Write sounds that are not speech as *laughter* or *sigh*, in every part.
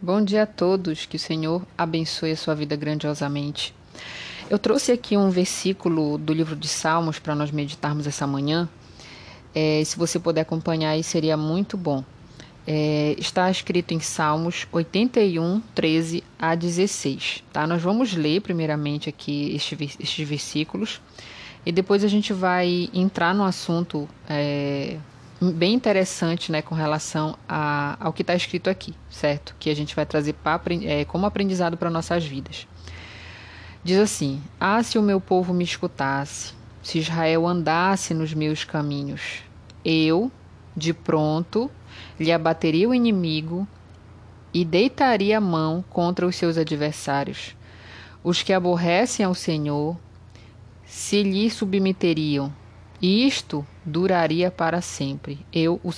Bom dia a todos, que o Senhor abençoe a sua vida grandiosamente. Eu trouxe aqui um versículo do livro de Salmos para nós meditarmos essa manhã. É, se você puder acompanhar aí, seria muito bom. É, está escrito em Salmos 81, 13 a 16. Tá? Nós vamos ler primeiramente aqui estes, estes versículos e depois a gente vai entrar no assunto é, bem interessante né, com relação a, ao que está escrito aqui, certo? Que a gente vai trazer pra, é, como aprendizado para nossas vidas. Diz assim: Ah, se o meu povo me escutasse, se Israel andasse nos meus caminhos, eu, de pronto, lhe abateria o inimigo e deitaria a mão contra os seus adversários. Os que aborrecem ao Senhor se lhe submeteriam isto duraria para sempre. Eu o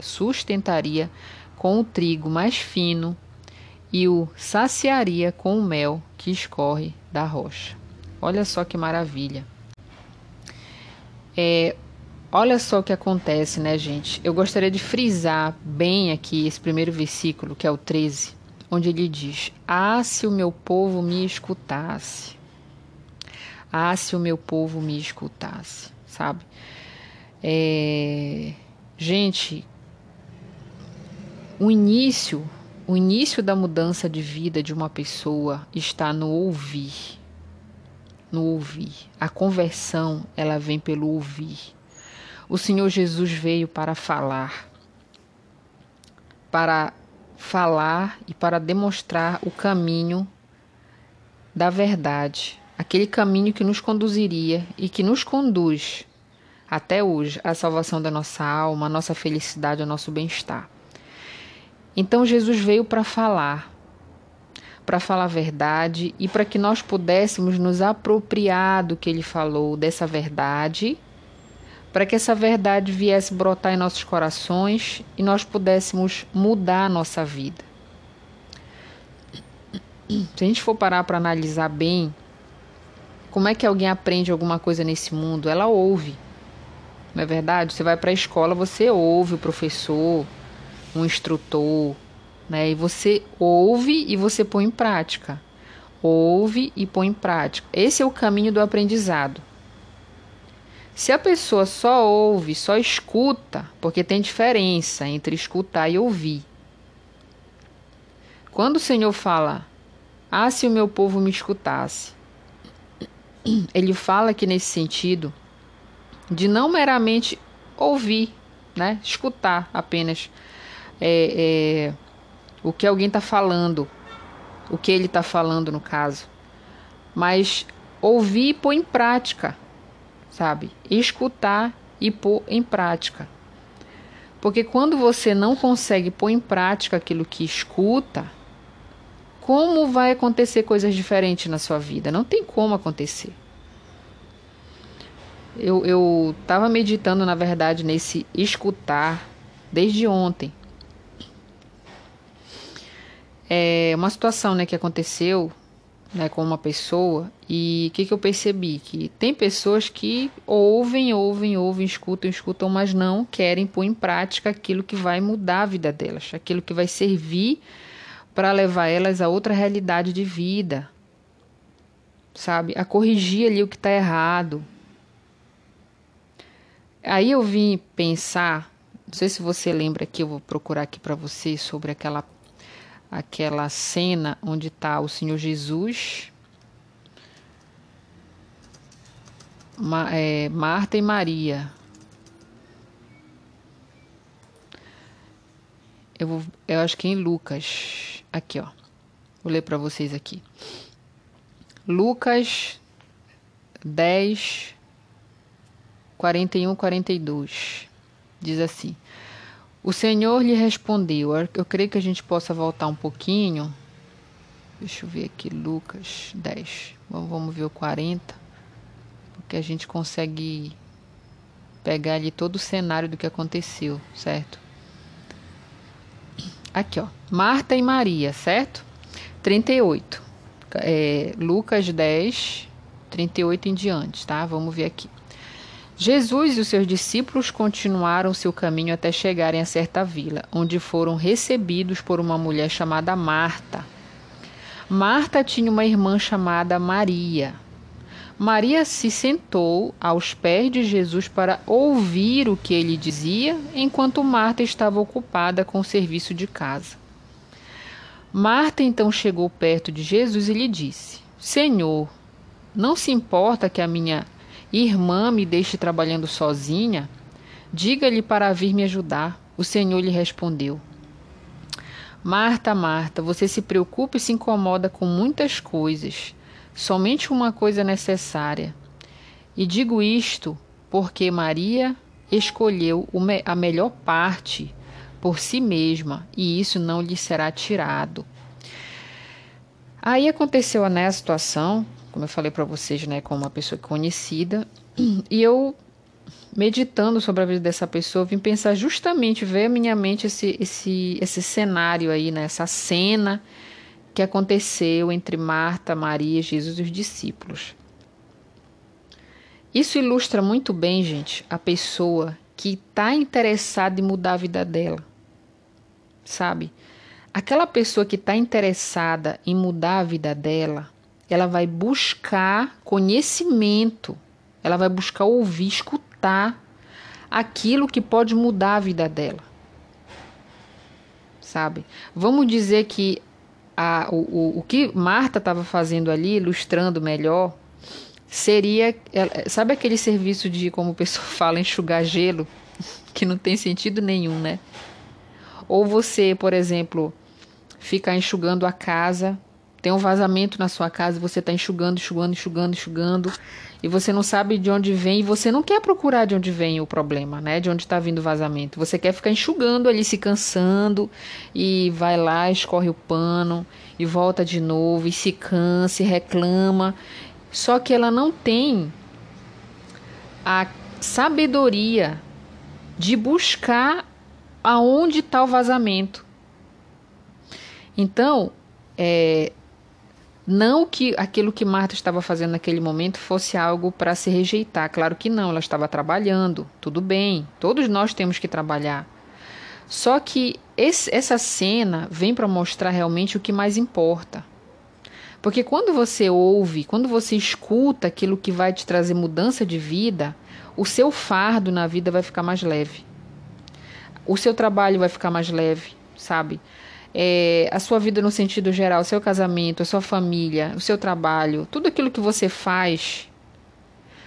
sustentaria com o trigo mais fino e o saciaria com o mel que escorre da rocha. Olha só que maravilha. É, olha só o que acontece, né, gente? Eu gostaria de frisar bem aqui esse primeiro versículo, que é o 13, onde ele diz: Ah, se o meu povo me escutasse. Ah, se o meu povo me escutasse sabe? É... Gente, o início, o início da mudança de vida de uma pessoa está no ouvir. No ouvir. A conversão, ela vem pelo ouvir. O Senhor Jesus veio para falar. Para falar e para demonstrar o caminho da verdade, aquele caminho que nos conduziria e que nos conduz até hoje à salvação da nossa alma, à nossa felicidade, ao nosso bem-estar. Então Jesus veio para falar, para falar a verdade e para que nós pudéssemos nos apropriar do que ele falou, dessa verdade, para que essa verdade viesse brotar em nossos corações e nós pudéssemos mudar a nossa vida. Se a gente for parar para analisar bem, como é que alguém aprende alguma coisa nesse mundo? Ela ouve. Não é verdade? Você vai para a escola, você ouve o professor, um instrutor, né? E você ouve e você põe em prática. Ouve e põe em prática. Esse é o caminho do aprendizado. Se a pessoa só ouve, só escuta, porque tem diferença entre escutar e ouvir. Quando o Senhor fala, ah, se o meu povo me escutasse, *clears throat* ele fala que nesse sentido de não meramente ouvir, né, escutar apenas é, é, o que alguém está falando, o que ele está falando no caso, mas ouvir e pôr em prática, sabe? Escutar e pôr em prática. Porque quando você não consegue pôr em prática aquilo que escuta, como vai acontecer coisas diferentes na sua vida? Não tem como acontecer. Eu estava meditando, na verdade, nesse escutar desde ontem. É uma situação né, que aconteceu né, com uma pessoa e o que, que eu percebi? Que tem pessoas que ouvem, ouvem, ouvem, escutam, escutam, mas não querem pôr em prática aquilo que vai mudar a vida delas, aquilo que vai servir para levar elas a outra realidade de vida, sabe? A corrigir ali o que está errado. Aí eu vim pensar, não sei se você lembra aqui, eu vou procurar aqui para você sobre aquela aquela cena onde está o Senhor Jesus, Ma, é, Marta e Maria. Eu, vou, eu acho que é em Lucas. Aqui, ó. Vou ler para vocês aqui. Lucas 10, 41, 42. Diz assim: O Senhor lhe respondeu. Eu creio que a gente possa voltar um pouquinho. Deixa eu ver aqui, Lucas 10. Vamos ver o 40. Porque a gente consegue pegar ali todo o cenário do que aconteceu, certo? Aqui, ó. Marta e Maria, certo? 38. É, Lucas 10, 38 em diante, tá? Vamos ver aqui. Jesus e os seus discípulos continuaram seu caminho até chegarem a certa vila, onde foram recebidos por uma mulher chamada Marta. Marta tinha uma irmã chamada Maria. Maria se sentou aos pés de Jesus para ouvir o que ele dizia, enquanto Marta estava ocupada com o serviço de casa. Marta então chegou perto de Jesus e lhe disse: Senhor, não se importa que a minha Irmã, me deixe trabalhando sozinha? Diga-lhe para vir me ajudar. O Senhor lhe respondeu: Marta, Marta, você se preocupa e se incomoda com muitas coisas. Somente uma coisa é necessária. E digo isto porque Maria escolheu a melhor parte por si mesma, e isso não lhe será tirado. Aí aconteceu né, a situação como eu falei para vocês, né, com uma pessoa conhecida, *clears throat* e eu meditando sobre a vida dessa pessoa, vim pensar justamente, ver a minha mente esse, esse, esse cenário aí, né, essa cena que aconteceu entre Marta, Maria, Jesus e os discípulos. Isso ilustra muito bem, gente, a pessoa que está interessada em mudar a vida dela, sabe? Aquela pessoa que está interessada em mudar a vida dela, ela vai buscar conhecimento, ela vai buscar ouvir, escutar aquilo que pode mudar a vida dela. Sabe? Vamos dizer que a, o, o, o que Marta estava fazendo ali, ilustrando melhor, seria. Sabe aquele serviço de, como o pessoal *laughs* fala, enxugar gelo? *laughs* Que não tem sentido nenhum, né? Ou você, por exemplo, ficar enxugando a casa tem um vazamento na sua casa, você está enxugando, enxugando, enxugando, enxugando, e você não sabe de onde vem, e você não quer procurar de onde vem o problema, né? De onde está vindo o vazamento. Você quer ficar enxugando ali, se cansando, e vai lá, escorre o pano, e volta de novo, e se cansa, e reclama. Só que ela não tem a sabedoria de buscar aonde está o vazamento. Então, é, não que aquilo que Marta estava fazendo naquele momento fosse algo para se rejeitar, claro que não, ela estava trabalhando, tudo bem, todos nós temos que trabalhar. Só que esse, essa cena vem para mostrar realmente o que mais importa. Porque quando você ouve, quando você escuta aquilo que vai te trazer mudança de vida, o seu fardo na vida vai ficar mais leve. O seu trabalho vai ficar mais leve, sabe? É, a sua vida no sentido geral, seu casamento, a sua família, o seu trabalho, tudo aquilo que você faz,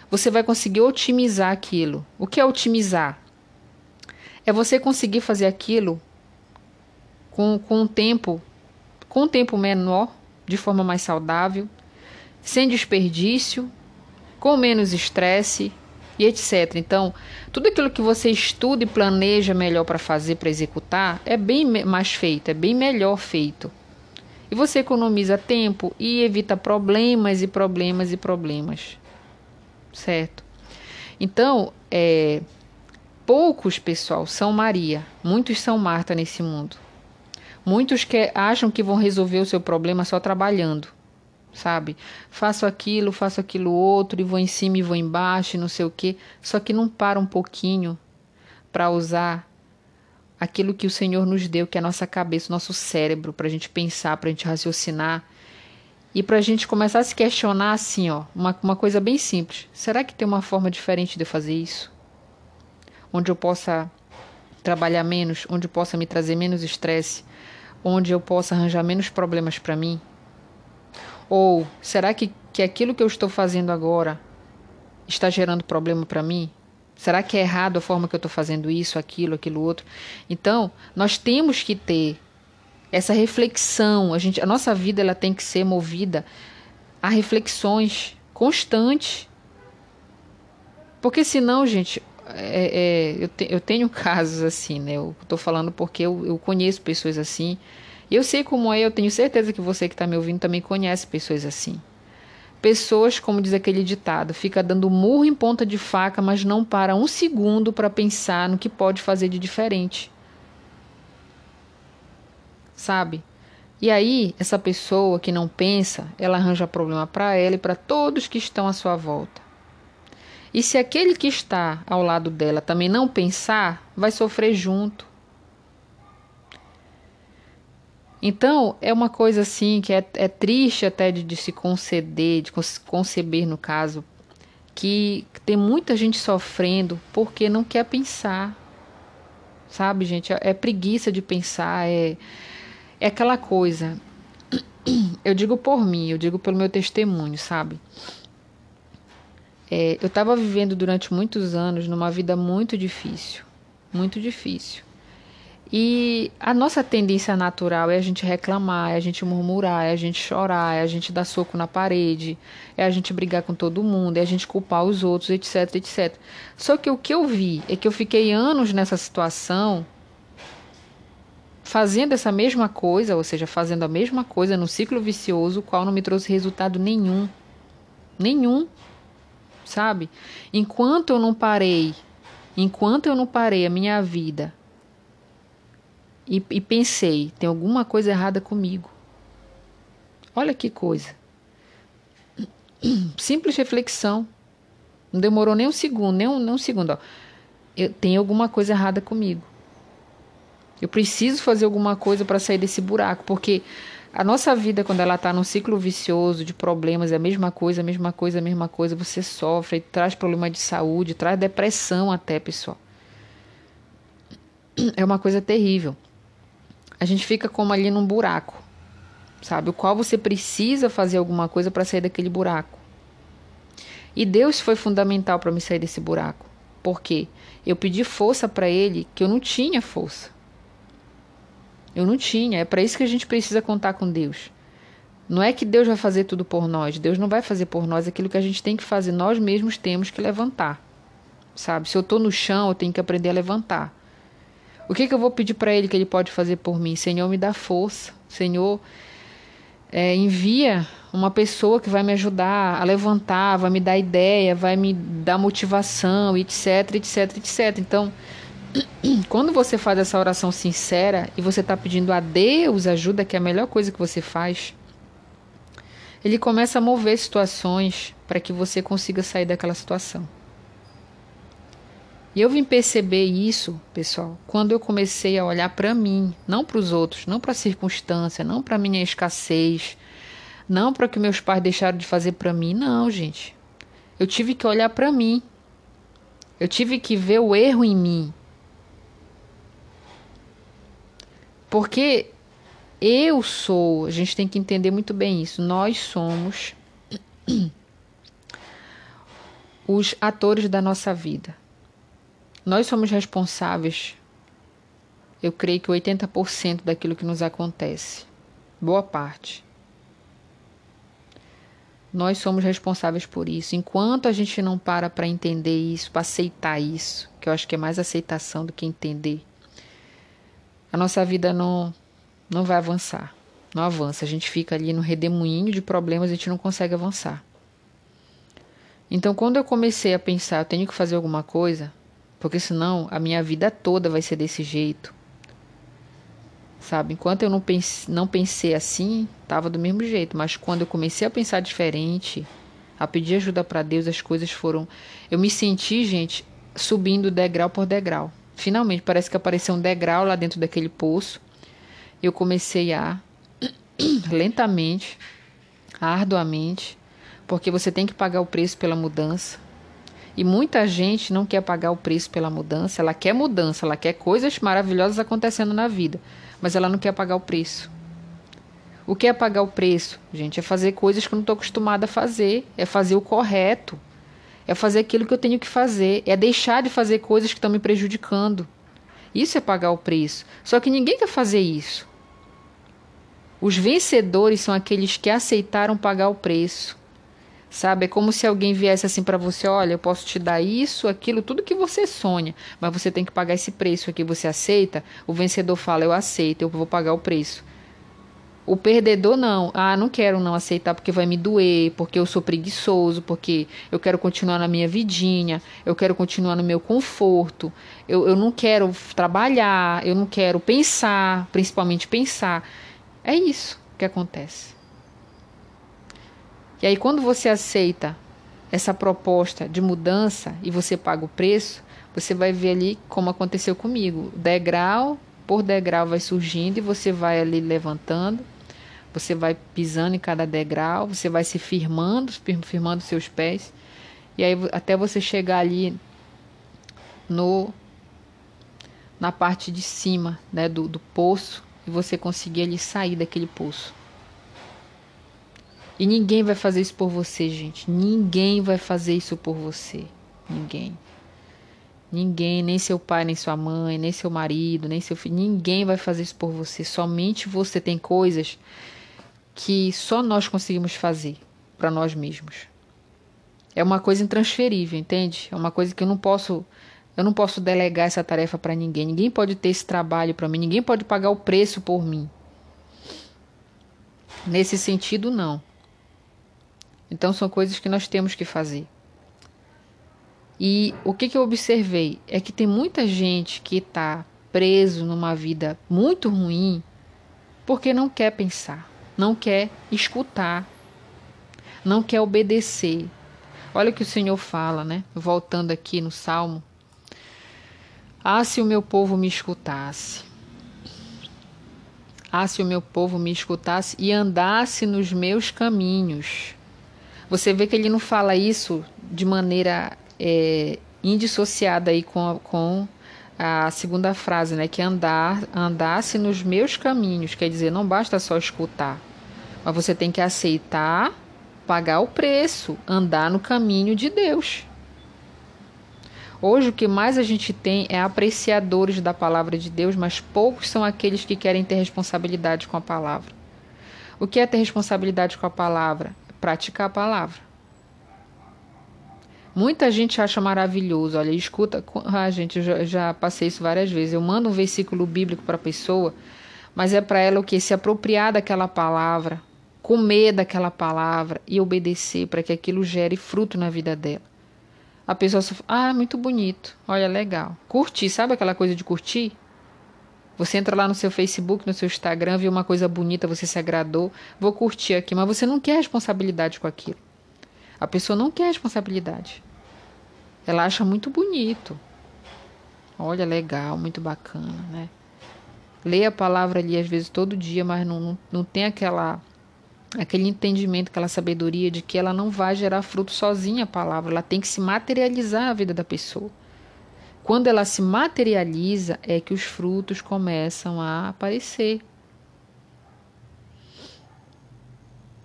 você vai conseguir otimizar aquilo. O que é otimizar? É você conseguir fazer aquilo com, com um tempo com um tempo menor, de forma mais saudável, sem desperdício, com menos estresse, e etc. Então, tudo aquilo que você estuda e planeja melhor para fazer, para executar, é bem mais feito, é bem melhor feito. E você economiza tempo e evita problemas e problemas e problemas. Certo? Então, é, poucos, pessoal, são Maria, muitos são Marta nesse mundo. Muitos que acham que vão resolver o seu problema só trabalhando sabe? Faço aquilo, faço aquilo outro, e vou em cima e vou embaixo, e não sei o quê. Só que não para um pouquinho para usar aquilo que o Senhor nos deu, que é a nossa cabeça, o nosso cérebro, para a gente pensar, para a gente raciocinar. E para a gente começar a se questionar assim, ó, uma, uma coisa bem simples. Será que tem uma forma diferente de eu fazer isso? Onde eu possa trabalhar menos, onde eu possa me trazer menos estresse, onde eu possa arranjar menos problemas para mim? Ou será que, que aquilo que eu estou fazendo agora está gerando problema para mim? Será que é errado a forma que eu estou fazendo isso, aquilo, aquilo outro? Então, nós temos que ter essa reflexão. A, gente, a nossa vida ela tem que ser movida a reflexões constantes. Porque senão, gente, é, é, eu, te, eu tenho *laughs* casos assim, né? Eu estou falando porque eu, eu conheço pessoas assim e eu sei como é, eu tenho certeza que você que está me ouvindo também conhece pessoas assim. Pessoas, como diz aquele ditado, fica dando murro em ponta de faca, mas não para um segundo para pensar no que pode fazer de diferente. Sabe? E aí, essa pessoa que não pensa, ela arranja problema para ela e para todos que estão à sua volta. E se aquele que está ao lado dela também não pensar, vai sofrer junto. Então, é uma coisa assim que é, é triste até de, de, se conceder, de conceber no caso, que tem muita gente sofrendo porque não quer pensar. Sabe, gente? É, é preguiça de pensar, é, é aquela coisa. Eu digo por mim, eu digo pelo meu testemunho, sabe? É, eu estava vivendo durante muitos anos numa vida muito difícil, muito difícil. E a nossa tendência natural é a gente reclamar, é a gente murmurar, é a gente chorar, é a gente dar soco na parede, é a gente brigar com todo mundo, é a gente culpar os outros, etc, etc. Só que o que eu vi é que eu fiquei anos nessa situação fazendo essa mesma coisa, ou seja, fazendo a mesma coisa no ciclo vicioso, o qual não me trouxe resultado nenhum. Nenhum. Sabe? Enquanto eu não parei, enquanto eu não parei a minha vida e, e pensei, tem alguma coisa errada comigo. Olha que coisa. *clears throat* Simples reflexão. Não demorou nem um segundo, nem um, nem um segundo. Tem alguma coisa errada comigo. Eu preciso fazer alguma coisa para sair desse buraco, porque a nossa vida, quando ela está num ciclo vicioso de problemas, é a mesma coisa, a mesma coisa, a mesma coisa, você sofre, traz problema de saúde, traz depressão até, pessoal. *clears throat* É uma coisa terrível a gente fica como ali num buraco, sabe? O qual você precisa fazer alguma coisa para sair daquele buraco. E Deus foi fundamental para me sair desse buraco. porque Eu pedi força para Ele que eu não tinha força. Eu não tinha. É para isso que a gente precisa contar com Deus. Não é que Deus vai fazer tudo por nós. Deus não vai fazer por nós aquilo que a gente tem que fazer. Nós mesmos temos que levantar. Sabe? Se eu estou no chão, eu tenho que aprender a levantar. O que, que eu vou pedir para Ele que Ele pode fazer por mim? Senhor, me dá força. Senhor, é, envia uma pessoa que vai me ajudar a levantar, vai me dar ideia, vai me dar motivação, etc, etc, etc. Então, *clears throat* quando você faz essa oração sincera e você está pedindo a Deus ajuda, que é a melhor coisa que você faz, Ele começa a mover situações para que você consiga sair daquela situação. E eu vim perceber isso, pessoal, quando eu comecei a olhar para mim, não para os outros, não para a circunstância, não para minha escassez, não para o que meus pais deixaram de fazer para mim, não, gente. Eu tive que olhar para mim. Eu tive que ver o erro em mim. Porque eu sou, a gente tem que entender muito bem isso. Nós somos *clears throat* os atores da nossa vida. Nós somos responsáveis, eu creio que 80% daquilo que nos acontece. Boa parte. Nós somos responsáveis por isso. Enquanto a gente não para para entender isso, para aceitar isso, que eu acho que é mais aceitação do que entender, a nossa vida não, não vai avançar. Não avança. A gente fica ali no redemoinho de problemas e a gente não consegue avançar. Então, quando eu comecei a pensar, eu tenho que fazer alguma coisa, porque senão a minha vida toda vai ser desse jeito. Sabe? Enquanto eu não, pense, não pensei assim, estava do mesmo jeito. Mas quando eu comecei a pensar diferente, a pedir ajuda para Deus, as coisas foram. Eu me senti, gente, subindo degrau por degrau. Finalmente, parece que apareceu um degrau lá dentro daquele poço. Eu comecei a, *clears throat* lentamente, arduamente, porque você tem que pagar o preço pela mudança. E muita gente não quer pagar o preço pela mudança, ela quer mudança, ela quer coisas maravilhosas acontecendo na vida, mas ela não quer pagar o preço. O que é pagar o preço, gente? É fazer coisas que eu não estou acostumada a fazer, é fazer o correto, é fazer aquilo que eu tenho que fazer, é deixar de fazer coisas que estão me prejudicando. Isso é pagar o preço. Só que ninguém quer fazer isso. Os vencedores são aqueles que aceitaram pagar o preço. Sabe? É como se alguém viesse assim para você: olha, eu posso te dar isso, aquilo, tudo que você sonha, mas você tem que pagar esse preço aqui. Você aceita? O vencedor fala: eu aceito, eu vou pagar o preço. O perdedor não. Ah, não quero não aceitar porque vai me doer, porque eu sou preguiçoso, porque eu quero continuar na minha vidinha, eu quero continuar no meu conforto, eu, eu não quero trabalhar, eu não quero pensar, principalmente pensar. É isso que acontece. E aí, quando você aceita essa proposta de mudança e você paga o preço, você vai ver ali como aconteceu comigo. Degrau por degrau vai surgindo e você vai ali levantando, você vai pisando em cada degrau, você vai se firmando, firmando seus pés, e aí até você chegar ali no na parte de cima né, do, do poço e você conseguir ali sair daquele poço. E ninguém vai fazer isso por você, gente. Ninguém vai fazer isso por você. Ninguém. Ninguém, nem seu pai, nem sua mãe, nem seu marido, nem seu filho, ninguém vai fazer isso por você. Somente você tem coisas que só nós conseguimos fazer para nós mesmos. É uma coisa intransferível, entende? É uma coisa que eu não posso eu não posso delegar essa tarefa para ninguém. Ninguém pode ter esse trabalho para mim, ninguém pode pagar o preço por mim. Nesse sentido, não. Então são coisas que nós temos que fazer. E o que, que eu observei é que tem muita gente que está preso numa vida muito ruim porque não quer pensar, não quer escutar, não quer obedecer. Olha o que o Senhor fala, né? Voltando aqui no Salmo. Ah, se o meu povo me escutasse. Ah, se o meu povo me escutasse e andasse nos meus caminhos. Você vê que ele não fala isso de maneira é, indissociada aí com, a, com a segunda frase, né? Que andar, andasse nos meus caminhos. Quer dizer, não basta só escutar, mas você tem que aceitar, pagar o preço, andar no caminho de Deus. Hoje o que mais a gente tem é apreciadores da palavra de Deus, mas poucos são aqueles que querem ter responsabilidade com a palavra. O que é ter responsabilidade com a palavra? Praticar a palavra. Muita gente acha maravilhoso. Olha, escuta. Ah, gente, eu já, já passei isso várias vezes. Eu mando um versículo bíblico para a pessoa, mas é para ela o que? Se apropriar daquela palavra, comer daquela palavra e obedecer para que aquilo gere fruto na vida dela. A pessoa só ah, muito bonito, olha, legal. Curtir, sabe aquela coisa de curtir? Você entra lá no seu Facebook, no seu Instagram, vê uma coisa bonita, você se agradou, vou curtir aqui, mas você não quer responsabilidade com aquilo. A pessoa não quer responsabilidade. Ela acha muito bonito. Olha, legal, muito bacana, né? Lê a palavra ali às vezes todo dia, mas não, não, não tem aquela aquele entendimento, aquela sabedoria de que ela não vai gerar fruto sozinha a palavra, ela tem que se materializar a vida da pessoa. Quando ela se materializa, é que os frutos começam a aparecer.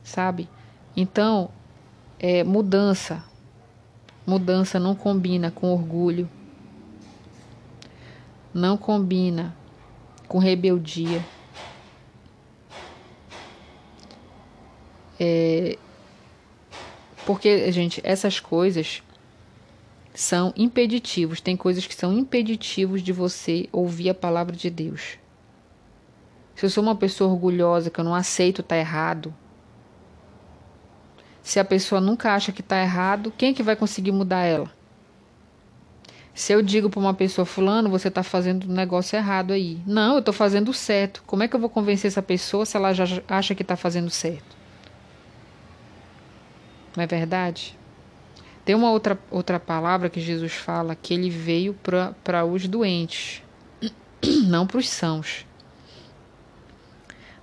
Sabe? Então, é, mudança. Mudança não combina com orgulho, não combina com rebeldia. É, porque, gente, essas coisas são impeditivos. Tem coisas que são impeditivos de você ouvir a palavra de Deus. Se eu sou uma pessoa orgulhosa, que eu não aceito estar tá errado, se a pessoa nunca acha que está errado, quem é que vai conseguir mudar ela? Se eu digo para uma pessoa, fulano, você está fazendo um negócio errado aí. Não, eu estou fazendo certo. Como é que eu vou convencer essa pessoa se ela já acha que está fazendo certo? Não é verdade? Tem uma outra, outra palavra que Jesus fala que ele veio para os doentes, *clears throat* não para os sãos.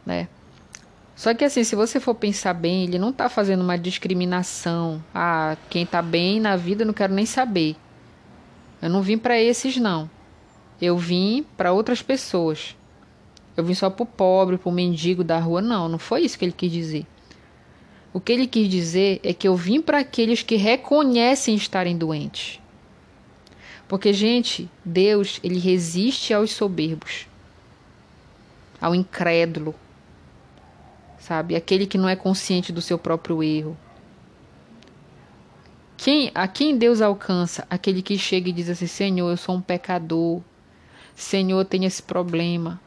Né? Só que assim, se você for pensar bem, ele não está fazendo uma discriminação. Ah, quem está bem na vida eu não quero nem saber. Eu não vim para esses não. Eu vim para outras pessoas. Eu vim só para o pobre, para o mendigo da rua. Não, não foi isso que ele quis dizer. O que ele quis dizer é que eu vim para aqueles que reconhecem estarem doentes. Porque, gente, Deus, ele resiste aos soberbos, ao incrédulo, sabe? Aquele que não é consciente do seu próprio erro. Quem, a quem Deus alcança? Aquele que chega e diz assim: Senhor, eu sou um pecador. Senhor, eu tenho esse problema.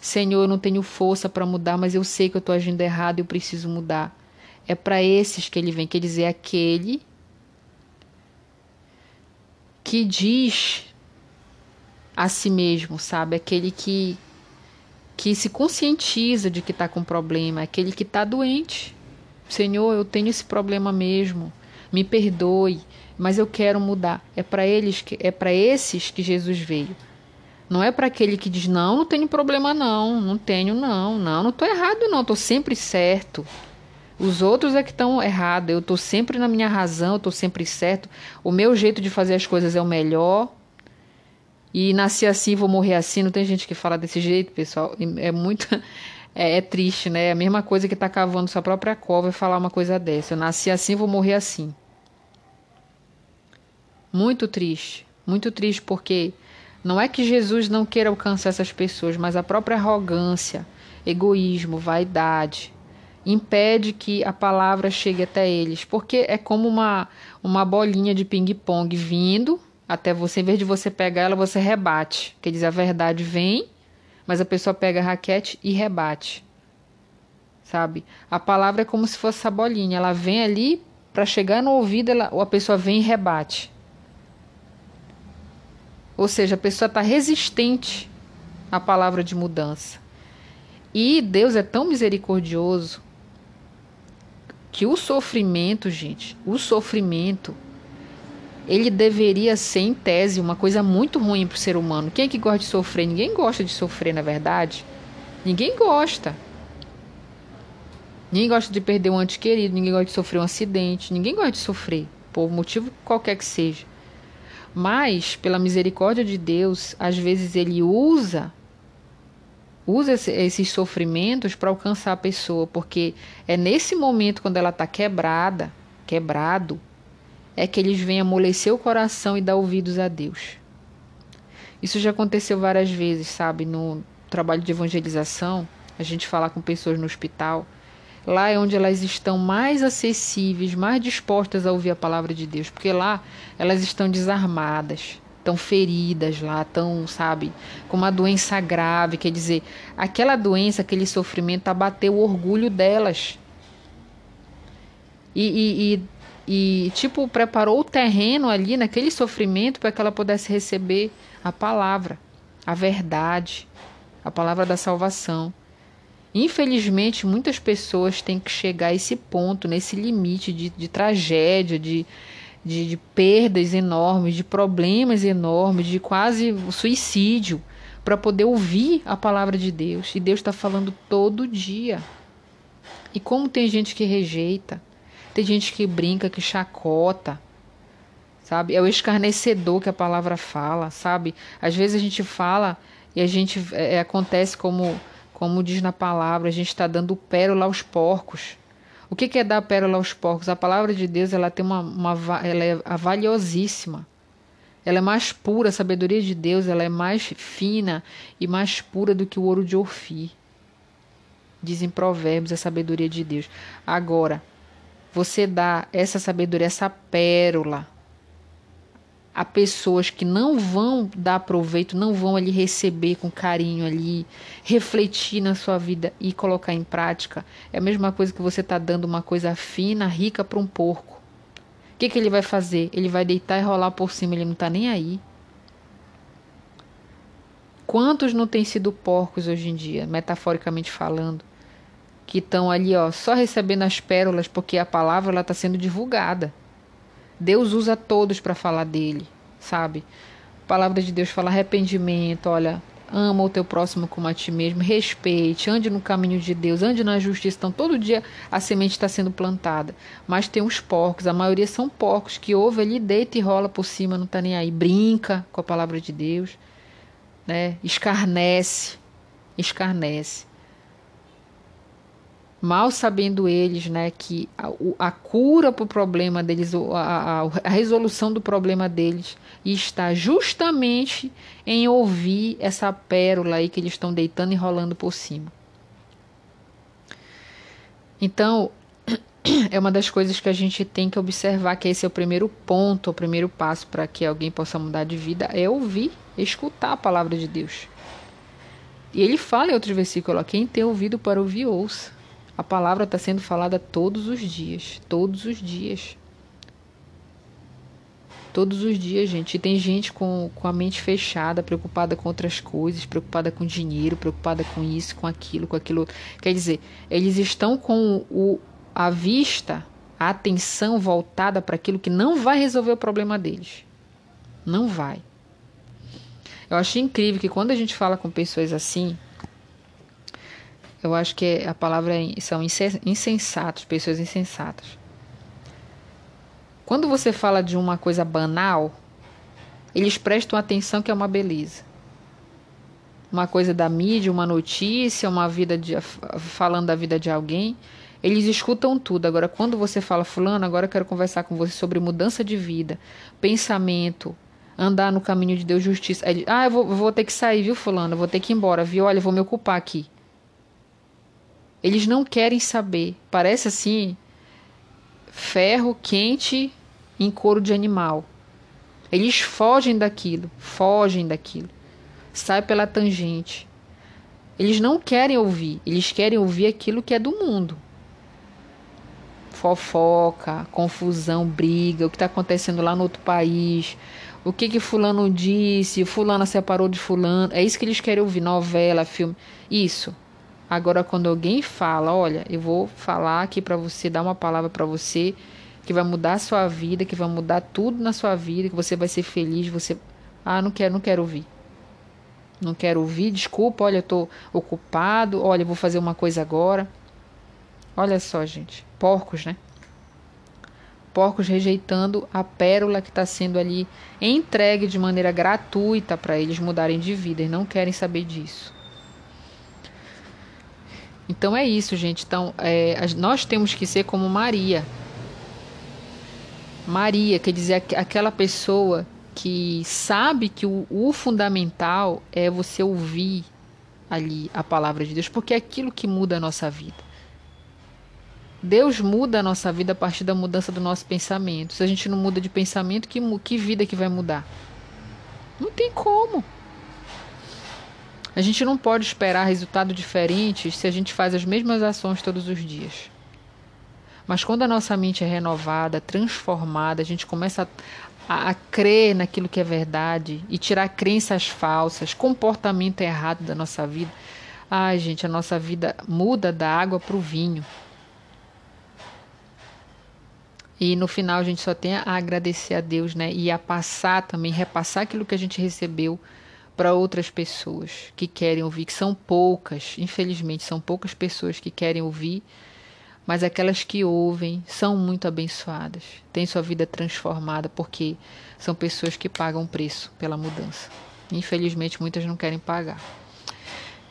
Senhor, eu não tenho força para mudar, mas eu sei que eu estou agindo errado e eu preciso mudar. É para esses que ele vem, quer dizer, aquele que diz a si mesmo, sabe? Aquele que que se conscientiza de que está com problema, aquele que está doente. Senhor, eu tenho esse problema mesmo. me perdoe, mas eu quero mudar. É para eles que é para esses que Jesus veio. Não é para aquele que diz não, não tenho problema não, não tenho não, não, não estou errado não, estou sempre certo. Os outros é que estão errados. Eu estou sempre na minha razão, eu estou sempre certo. O meu jeito de fazer as coisas é o melhor. E nasci assim, vou morrer assim. Não tem gente que fala desse jeito, pessoal. É muito. *laughs* É, é triste, né? É a mesma coisa que tá cavando sua própria cova e falar uma coisa dessa. Eu nasci assim, vou morrer assim. Muito triste. Muito triste porque não é que Jesus não queira alcançar essas pessoas, mas a própria arrogância, egoísmo, vaidade impede que a palavra chegue até eles, porque é como uma, uma bolinha de ping-pong vindo até você, em vez de você pegar ela, você rebate. Quer dizer, a verdade vem, mas a pessoa pega a raquete e rebate. Sabe? A palavra é como se fosse essa bolinha, ela vem ali para chegar no ouvido, ela, a pessoa vem e rebate. Ou seja, a pessoa está resistente à palavra de mudança. E Deus é tão misericordioso que o sofrimento, gente, o sofrimento, ele deveria ser, em tese, uma coisa muito ruim para o ser humano. Quem é que gosta de sofrer? Ninguém gosta de sofrer, na verdade. Ninguém gosta. Ninguém gosta de perder um ente querido, ninguém gosta de sofrer um acidente, ninguém gosta de sofrer, por motivo qualquer que seja. Mas, pela misericórdia de Deus, às vezes ele usa usa esse, esses sofrimentos para alcançar a pessoa, porque é nesse momento quando ela está quebrada, quebrado, é que eles vêm amolecer o coração e dar ouvidos a Deus. Isso já aconteceu várias vezes, sabe? No trabalho de evangelização, a gente fala com pessoas no hospital. Lá é onde elas estão mais acessíveis, mais dispostas a ouvir a palavra de Deus, porque lá elas estão desarmadas, estão feridas lá, estão, sabe, com uma doença grave. Quer dizer, aquela doença, aquele sofrimento abateu o orgulho delas. E, e, e, e tipo, preparou o terreno ali naquele sofrimento para que ela pudesse receber a palavra, a verdade, a palavra da salvação. Infelizmente, muitas pessoas têm que chegar a esse ponto, nesse limite de, de tragédia, de, de, de perdas enormes, de problemas enormes, de quase suicídio, para poder ouvir a palavra de Deus. E Deus está falando todo dia. E como tem gente que rejeita, tem gente que brinca, que chacota, sabe? É o escarnecedor que a palavra fala, sabe? Às vezes a gente fala e a gente é, acontece como como diz na palavra, a gente está dando pérola aos porcos. O que, é dar pérola aos porcos? A palavra de Deus ela tem uma, uma ela é valiosíssima. Ela é mais pura, a sabedoria de Deus ela é mais fina e mais pura do que o ouro de Orfi. Dizem provérbios a sabedoria de Deus. Agora, você dá essa sabedoria, essa pérola a pessoas que não vão dar proveito, não vão ali receber com carinho ali, refletir na sua vida e colocar em prática, é a mesma coisa que você está dando uma coisa fina, rica para um porco. O que, que ele vai fazer? Ele vai deitar e rolar por cima, ele não está nem aí. Quantos não têm sido porcos hoje em dia, metaforicamente falando, que estão ali ó, só recebendo as pérolas porque a palavra está sendo divulgada. Deus usa todos para falar dele, sabe? A palavra de Deus fala arrependimento, olha, ama o teu próximo como a ti mesmo, respeite, ande no caminho de Deus, ande na justiça. Então, todo dia a semente está sendo plantada. Mas tem uns porcos, a maioria são porcos, que ouve ali, deita e rola por cima, não está nem aí. Brinca com a palavra de Deus, né? escarnece, escarnece. Mal sabendo eles né, que a, a cura para o problema deles, a, a, a resolução do problema deles, está justamente em ouvir essa pérola aí que eles estão deitando e rolando por cima. Então, *clears throat* é uma das coisas que a gente tem que observar, que esse é o primeiro ponto, o primeiro passo para que alguém possa mudar de vida, é ouvir, escutar a palavra de Deus. E ele fala em outro versículo, quem tem ouvido para ouvir, ouça. A palavra está sendo falada todos os dias, todos os dias. Todos os dias, gente. E tem gente com, com a mente fechada, preocupada com outras coisas, preocupada com dinheiro, preocupada com isso, com aquilo, com aquilo. Quer dizer, eles estão com o, a vista a atenção voltada para aquilo que não vai resolver o problema deles. Não vai. Eu acho incrível que quando a gente fala com pessoas assim, eu acho que a palavra é, são insensatos, pessoas insensatas. Quando você fala de uma coisa banal, eles prestam atenção que é uma beleza. Uma coisa da mídia, uma notícia, uma vida de, falando da vida de alguém, eles escutam tudo. Agora, quando você fala, Fulano, agora eu quero conversar com você sobre mudança de vida, pensamento, andar no caminho de Deus, justiça. Ele, ah, eu vou, vou ter que sair, viu, Fulano? Eu vou ter que ir embora, viu? Olha, eu vou me ocupar aqui. Eles não querem saber. Parece assim, ferro quente em couro de animal. Eles fogem daquilo, fogem daquilo. Sai pela tangente. Eles não querem ouvir, eles querem ouvir aquilo que é do mundo fofoca, confusão, briga, o que está acontecendo lá no outro país, o que que fulano disse, fulana separou de fulano, é isso que eles querem ouvir, novela, filme, isso. Agora quando alguém fala, olha, eu vou falar aqui para você, dar uma palavra para você que vai mudar a sua vida, que vai mudar tudo na sua vida, que você vai ser feliz, você, ah, não quero, não quero ouvir. Não quero ouvir, desculpa, olha, eu tô ocupado, olha, eu vou fazer uma coisa agora. Olha só, gente. Porcos, né? Porcos rejeitando a pérola que está sendo ali entregue de maneira gratuita para eles mudarem de vida. Eles não querem saber disso. Então é isso, gente. Então, é, nós temos que ser como Maria. Maria, quer dizer, aquela pessoa que sabe que o, o fundamental é você ouvir ali a palavra de Deus, porque é aquilo que muda a nossa vida. Deus muda a nossa vida a partir da mudança do nosso pensamento. Se a gente não muda de pensamento, que, que vida que vai mudar? Não tem como. A gente não pode esperar resultados diferentes se a gente faz as mesmas ações todos os dias. Mas quando a nossa mente é renovada, transformada, a gente começa a, a, crer naquilo que é verdade e tirar crenças falsas, comportamento errado da nossa vida. Ai, gente, a nossa vida muda da água para o vinho. E no final a gente só tem a agradecer a Deus, né? E a passar também, repassar aquilo que a gente recebeu para outras pessoas que querem ouvir, que são poucas, infelizmente, são poucas pessoas que querem ouvir, mas aquelas que ouvem são muito abençoadas, têm sua vida transformada, porque são pessoas que pagam preço pela mudança. Infelizmente, muitas não querem pagar.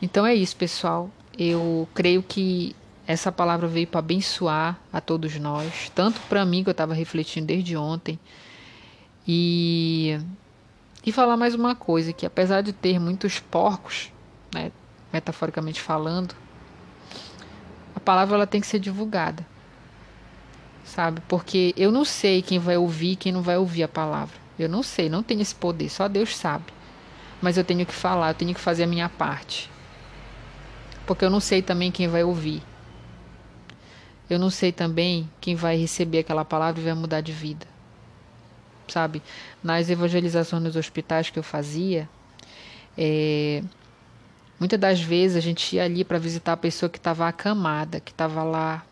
Então é isso, pessoal. Eu creio que essa palavra veio para abençoar a todos nós, tanto para mim que eu estava refletindo desde ontem. E e falar mais uma coisa que apesar de ter muitos porcos, né, metaforicamente falando, a palavra ela tem que ser divulgada. Sabe? Porque eu não sei quem vai ouvir, quem não vai ouvir a palavra. Eu não sei, não tenho esse poder, só Deus sabe. Mas eu tenho que falar, eu tenho que fazer a minha parte. Porque eu não sei também quem vai ouvir. Eu não sei também quem vai receber aquela palavra e vai mudar de vida. Sabe? Nas evangelizações nos hospitais que eu fazia, é, muitas das vezes a gente ia ali para visitar a pessoa que estava acamada, que estava lá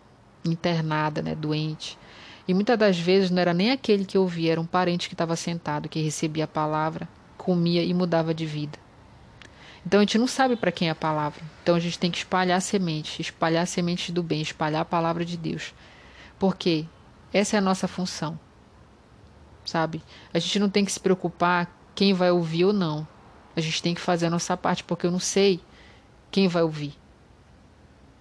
internada, né, doente. E muitas das vezes não era nem aquele que ouvia, era um parente que estava sentado, que recebia a palavra, comia e mudava de vida. Então a gente não sabe para quem é a palavra. Então a gente tem que espalhar sementes, espalhar sementes do bem, espalhar a palavra de Deus. Porque essa é a nossa função. Sabe? A gente não tem que se preocupar quem vai ouvir ou não. A gente tem que fazer a nossa parte, porque eu não sei quem vai ouvir.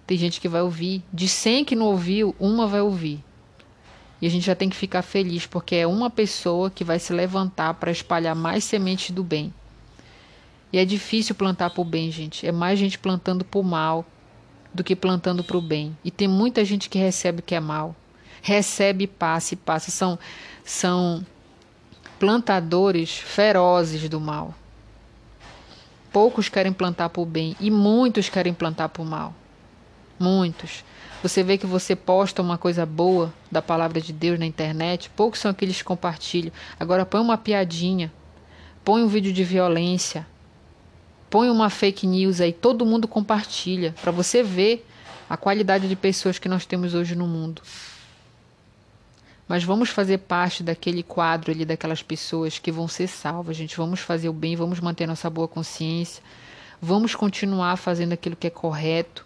Tem gente que vai ouvir. De 100 que não ouviu, uma vai ouvir. E a gente já tem que ficar feliz, porque é uma pessoa que vai se levantar para espalhar mais sementes do bem. E é difícil plantar para o bem, gente. É mais gente plantando para o mal do que plantando para o bem. E tem muita gente que recebe o que é mal. Recebe, passa e passa. São, são plantadores ferozes do mal. Poucos querem plantar para o bem e muitos querem plantar para o mal. Muitos. Você vê que você posta uma coisa boa da palavra de Deus na internet, poucos são aqueles que compartilham. Agora põe uma piadinha, põe um vídeo de violência, põe uma fake news aí, todo mundo compartilha, para você ver a qualidade de pessoas que nós temos hoje no mundo. Mas vamos fazer parte daquele quadro ali, daquelas pessoas que vão ser salvas, gente. Vamos fazer o bem, vamos manter nossa boa consciência, vamos continuar fazendo aquilo que é correto,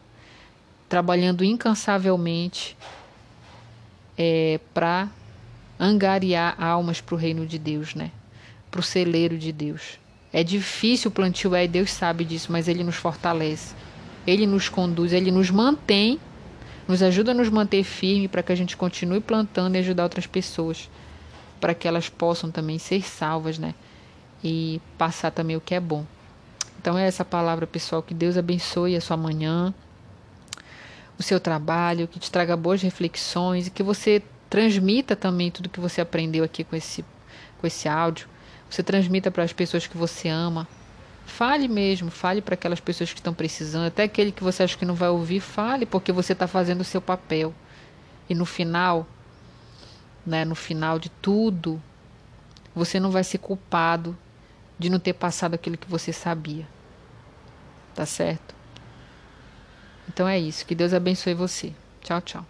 trabalhando incansavelmente é, para angariar almas para o reino de Deus, né? Para o celeiro de Deus. É difícil o plantio, é, Deus sabe disso, mas Ele nos fortalece. Ele nos conduz, Ele nos mantém nos ajuda a nos manter firme para que a gente continue plantando e ajudar outras pessoas, para que elas possam também ser salvas, né? E passar também o que é bom. Então é essa palavra, pessoal, que Deus abençoe a sua manhã, o seu trabalho, que te traga boas reflexões e que você transmita também tudo que você aprendeu aqui com esse com esse áudio. Você transmita para as pessoas que você ama, Fale mesmo, fale para aquelas pessoas que estão precisando, até aquele que você acha que não vai ouvir, fale, porque você está fazendo o seu papel. E no final, né, no final de tudo, você não vai ser culpado de não ter passado aquilo que você sabia. Tá certo? Então é isso. Que Deus abençoe você. Tchau, tchau.